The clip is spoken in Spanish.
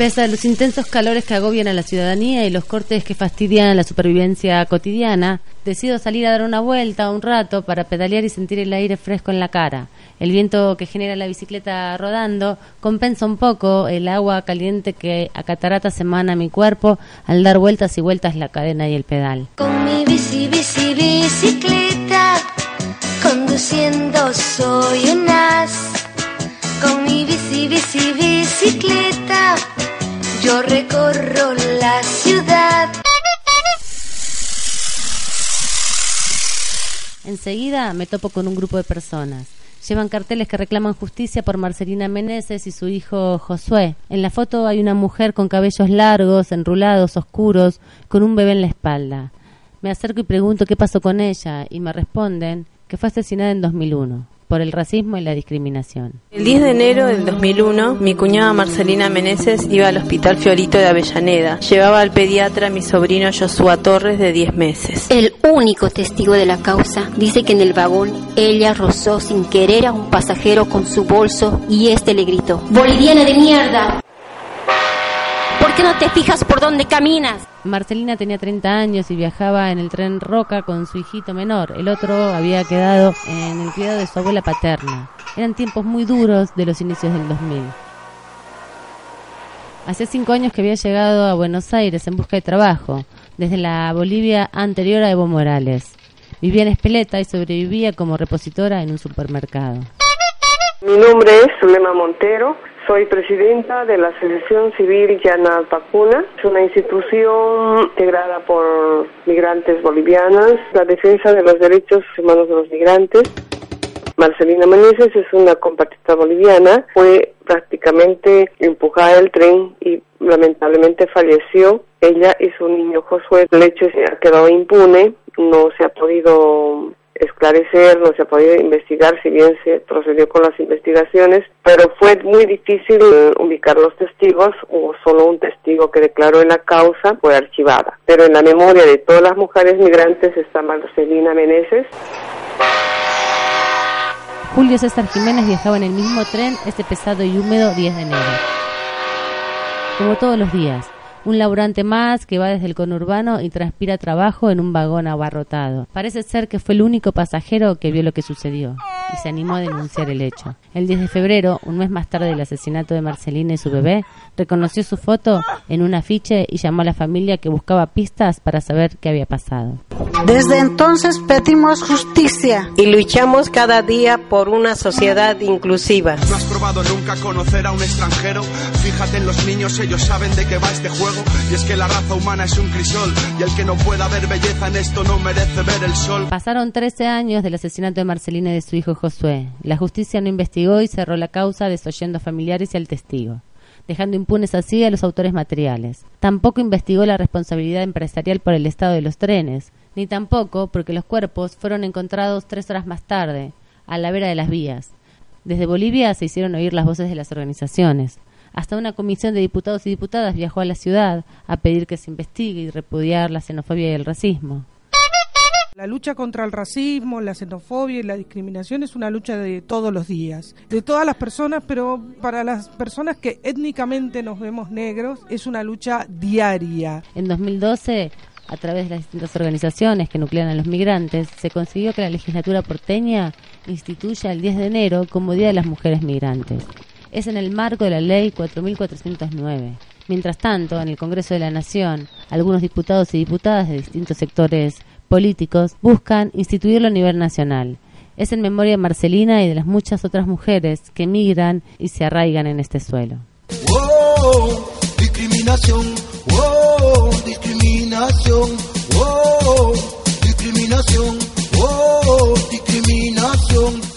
Pese a los intensos calores que agobian a la ciudadanía y los cortes que fastidian la supervivencia cotidiana, decido salir a dar una vuelta un rato para pedalear y sentir el aire fresco en la cara. El viento que genera la bicicleta rodando compensa un poco el agua caliente que a cataratas emana mi cuerpo al dar vueltas y vueltas la cadena y el pedal. Con mi bici, bici, bicicleta, conduciendo soy un as. Con mi bici, bici, bicicleta recorro la ciudad. Enseguida me topo con un grupo de personas. Llevan carteles que reclaman justicia por Marcelina Meneses y su hijo Josué. En la foto hay una mujer con cabellos largos, enrulados, oscuros, con un bebé en la espalda. Me acerco y pregunto qué pasó con ella y me responden que fue asesinada en 2001 por el racismo y la discriminación. El 10 de enero del 2001, mi cuñada Marcelina Meneses iba al Hospital Fiorito de Avellaneda. Llevaba al pediatra a mi sobrino Joshua Torres de 10 meses. El único testigo de la causa dice que en el vagón ella rozó sin querer a un pasajero con su bolso y este le gritó, ¡Boliviana de mierda! ¿Por qué no te fijas por dónde caminas? Marcelina tenía 30 años y viajaba en el tren Roca con su hijito menor. El otro había quedado en el cuidado de su abuela paterna. Eran tiempos muy duros de los inicios del 2000. Hacía cinco años que había llegado a Buenos Aires en busca de trabajo, desde la Bolivia anterior a Evo Morales. Vivía en Espeleta y sobrevivía como repositora en un supermercado. Mi nombre es Zulema Montero, soy presidenta de la Asociación Civil Llana Pacuna. Es una institución integrada por migrantes bolivianas, la defensa de los derechos humanos de los migrantes. Marcelina Meneses es una compatriota boliviana, fue prácticamente empujada del tren y lamentablemente falleció. Ella y su niño Josué, el hecho se ha quedado impune, no se ha podido esclarecer, no se podido investigar, si bien se procedió con las investigaciones, pero fue muy difícil eh, ubicar los testigos, hubo solo un testigo que declaró en la causa, fue archivada. Pero en la memoria de todas las mujeres migrantes está Marcelina Meneses. Julio César Jiménez viajaba en el mismo tren este pesado y húmedo 10 de enero. Como todos los días, un laburante más que va desde el conurbano y transpira trabajo en un vagón abarrotado. Parece ser que fue el único pasajero que vio lo que sucedió y se animó a denunciar el hecho. El 10 de febrero, un mes más tarde del asesinato de Marcelina y su bebé, reconoció su foto en un afiche y llamó a la familia que buscaba pistas para saber qué había pasado. Desde entonces pedimos justicia y luchamos cada día por una sociedad inclusiva. ¿No has probado nunca conocer a un extranjero? Fíjate en los niños, ellos saben de qué va este juego. Y es que la raza humana es un crisol y el que no pueda ver belleza en esto no merece ver el sol. Pasaron 13 años del asesinato de Marcelina y de su hijo Josué. La justicia no investigó y cerró la causa desoyendo a familiares y al testigo dejando impunes así a los autores materiales. Tampoco investigó la responsabilidad empresarial por el estado de los trenes, ni tampoco porque los cuerpos fueron encontrados tres horas más tarde, a la vera de las vías. Desde Bolivia se hicieron oír las voces de las organizaciones. Hasta una comisión de diputados y diputadas viajó a la ciudad a pedir que se investigue y repudiar la xenofobia y el racismo. La lucha contra el racismo, la xenofobia y la discriminación es una lucha de todos los días, de todas las personas, pero para las personas que étnicamente nos vemos negros es una lucha diaria. En 2012 a través de las distintas organizaciones que nuclean a los migrantes, se consiguió que la legislatura porteña instituya el 10 de enero como Día de las Mujeres Migrantes. Es en el marco de la Ley 4409. Mientras tanto, en el Congreso de la Nación, algunos diputados y diputadas de distintos sectores políticos buscan instituirlo a nivel nacional. Es en memoria de Marcelina y de las muchas otras mujeres que migran y se arraigan en este suelo. discriminación, oh, discriminación, oh, discriminación, oh, discriminación.